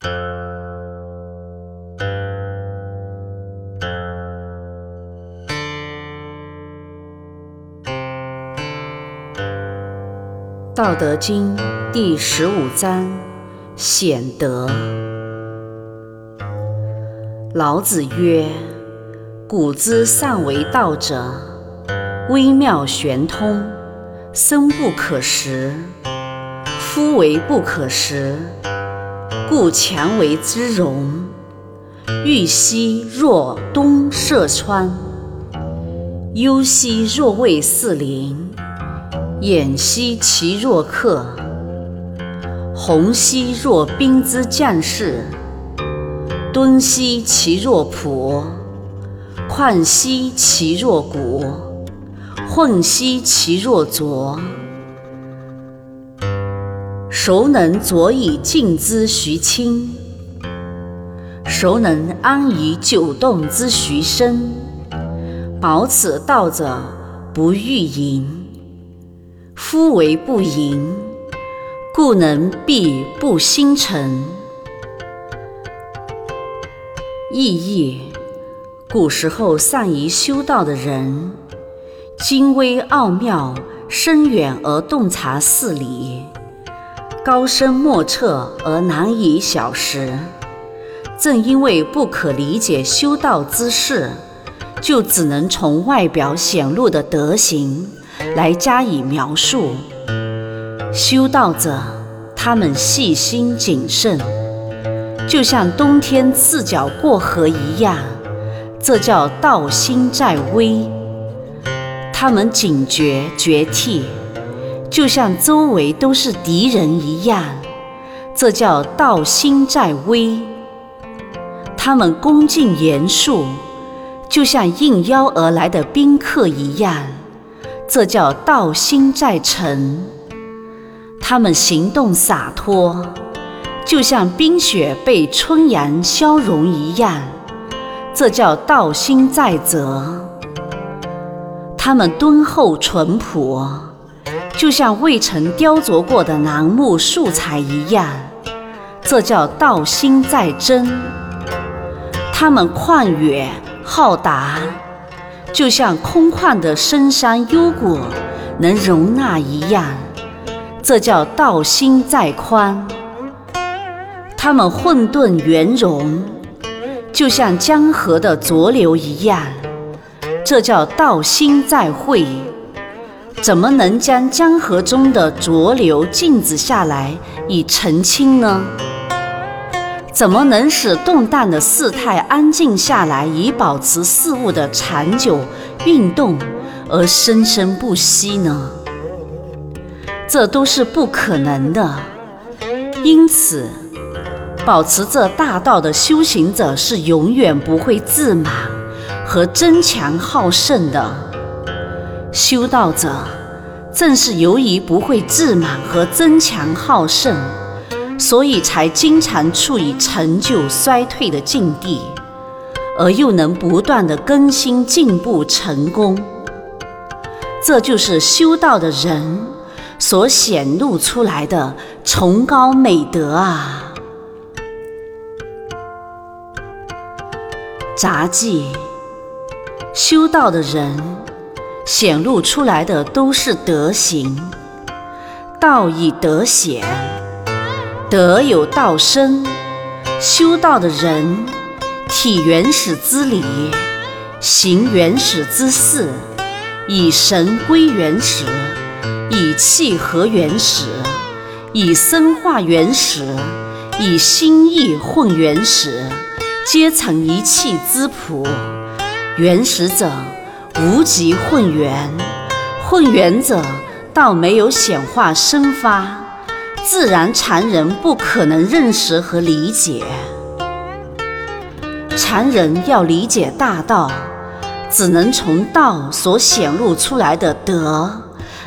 《道德经》第十五章：显德。老子曰：“古之善为道者，微妙玄通，深不可识。夫为不可识，故强为之容。欲兮若东涉川，忧兮若畏四邻。”偃兮其若客，弘兮若兵之将士，敦兮其若朴，旷兮其若谷，混兮其若浊。孰能佐以静之徐清？孰能安以久动之徐生？保此道者，不欲盈。夫为不盈，故能蔽不星辰。意义：古时候善于修道的人，精微奥妙、深远而洞察事理，高深莫测而难以晓识。正因为不可理解修道之事，就只能从外表显露的德行。来加以描述。修道者，他们细心谨慎，就像冬天赤脚过河一样，这叫道心在微。他们警觉觉惕，就像周围都是敌人一样，这叫道心在微。他们恭敬严肃，就像应邀而来的宾客一样。这叫道心在沉，他们行动洒脱，就像冰雪被春阳消融一样。这叫道心在泽。他们敦厚淳朴，就像未曾雕琢过的楠木素材一样。这叫道心在真。他们旷远浩达。就像空旷的深山幽谷能容纳一样，这叫道心在宽；他们混沌圆融，就像江河的浊流一样，这叫道心在汇。怎么能将江河中的浊流静止下来以澄清呢？怎么能使动荡的事态安静下来，以保持事物的长久运动而生生不息呢？这都是不可能的。因此，保持着大道的修行者是永远不会自满和争强好胜的。修道者正是由于不会自满和争强好胜。所以才经常处于成就衰退的境地，而又能不断的更新进步成功。这就是修道的人所显露出来的崇高美德啊！杂记：修道的人显露出来的都是德行，道以德显。德有道生，修道的人体原始之理，行原始之事，以神归原始，以气合原始，以生化原始，以心意混原始，皆成一气之朴。原始者无极混元，混元者倒没有显化生发。自然常人不可能认识和理解，常人要理解大道，只能从道所显露出来的德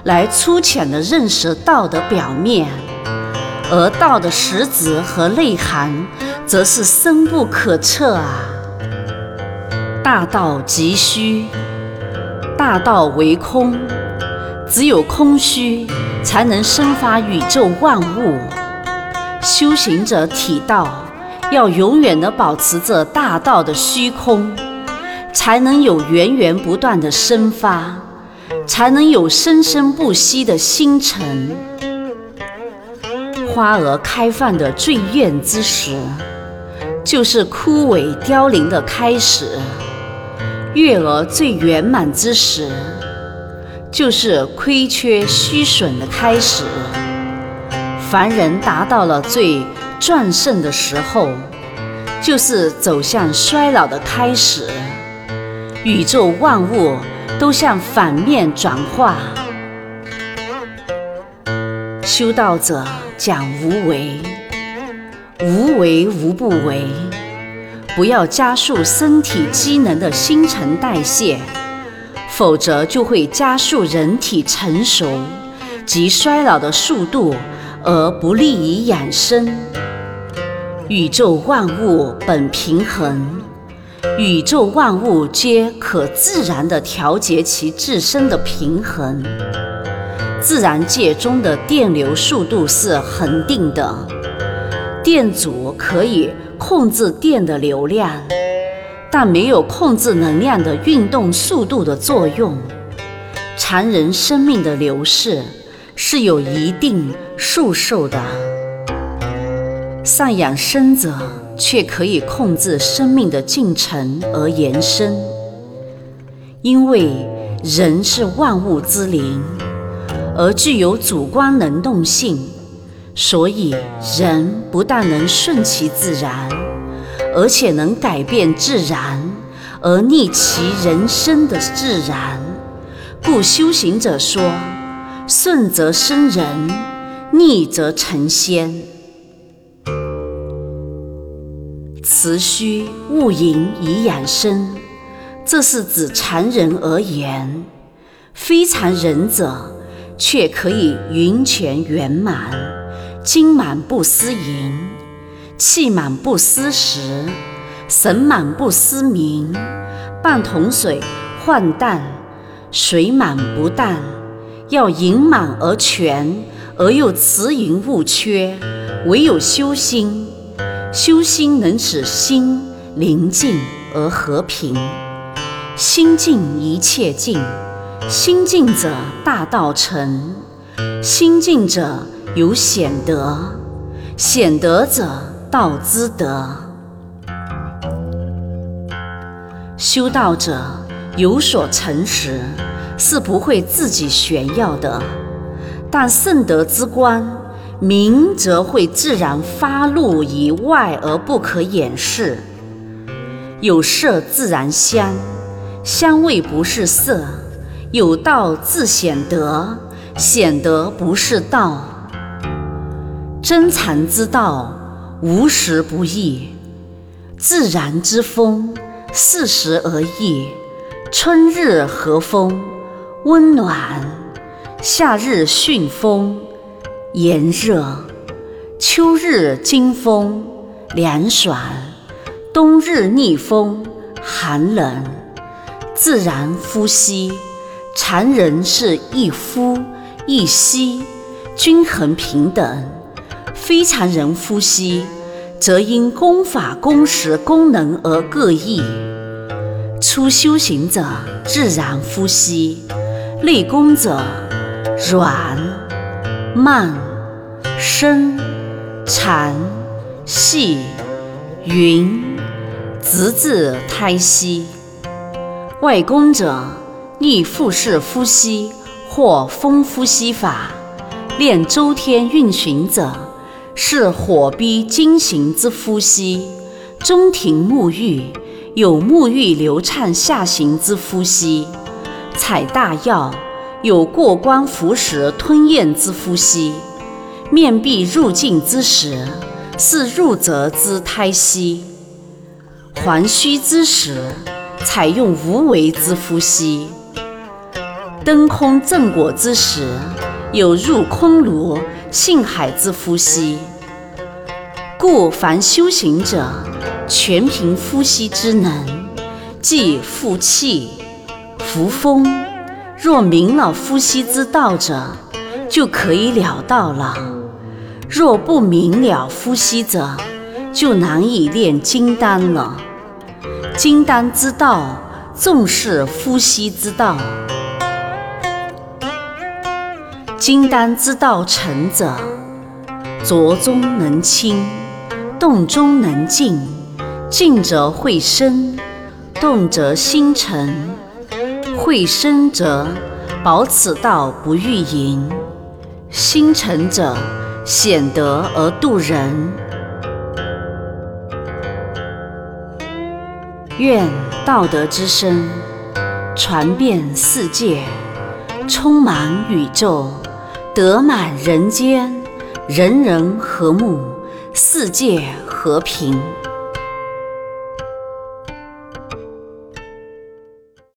来粗浅的认识道的表面，而道的实质和内涵，则是深不可测啊！大道即虚，大道为空。只有空虚，才能生发宇宙万物。修行者体道，要永远的保持着大道的虚空，才能有源源不断的生发，才能有生生不息的星辰。花儿开放的最艳之时，就是枯萎凋零的开始；月儿最圆满之时，就是亏缺虚损的开始。凡人达到了最壮盛的时候，就是走向衰老的开始。宇宙万物都向反面转化。修道者讲无为，无为无不为。不要加速身体机能的新陈代谢，否则就会加速人体成熟及衰老的速度，而不利于养生。宇宙万物本平衡，宇宙万物皆可自然地调节其自身的平衡。自然界中的电流速度是恒定的，电阻可以控制电的流量，但没有控制能量的运动速度的作用。常人生命的流逝是有一定数寿的，善养生者却可以控制生命的进程而延伸，因为人是万物之灵。而具有主观能动性，所以人不但能顺其自然，而且能改变自然，而逆其人生的自然。故修行者说：“顺则生人，逆则成仙。”慈虚勿淫以养生，这是指常人而言；非常人者。却可以云泉圆满，金满不思淫，气满不思食，神满不思明，半桶水换淡，水满不淡，要盈满而全，而又慈盈勿缺。唯有修心，修心能使心宁静而和平，心静一切静。心静者大道成，心静者有显德，显德者道之德。修道者有所诚实，是不会自己炫耀的；但圣德之光明，则会自然发露于外而不可掩饰。有色自然香，香味不是色。有道自显德，显德不是道。真禅之道，无时不易；自然之风，适时而异。春日和风，温暖；夏日巽风，炎热；秋日惊风，凉爽；冬日逆风，寒冷。自然呼吸。常人是一呼一吸，均衡平等；非常人呼吸，则因功法、功时、功能而各异。初修行者自然呼吸，内功者软、慢、深、长、细、匀，直至胎息；外功者。逆腹式呼吸或风呼吸法，练周天运行者是火逼精行之呼吸；中庭沐浴有沐浴流畅下行之呼吸；采大药有过关服食吞咽之呼吸；面壁入境之时是入则之胎息；还虚之时采用无为之呼吸。登空正果之时，有入空炉性海之呼吸。故凡修行者，全凭呼吸之能，即负气、扶风。若明了呼吸之道者，就可以了道了；若不明了呼吸者，就难以炼金丹了。金丹之道，重视呼吸之道。金丹之道成者，浊中能清，动中能静，静则会生，动则心诚。会生者，保此道不欲盈；心诚者，显德而度人。愿道德之声传遍世界，充满宇宙，德满人间，人人和睦，世界和平。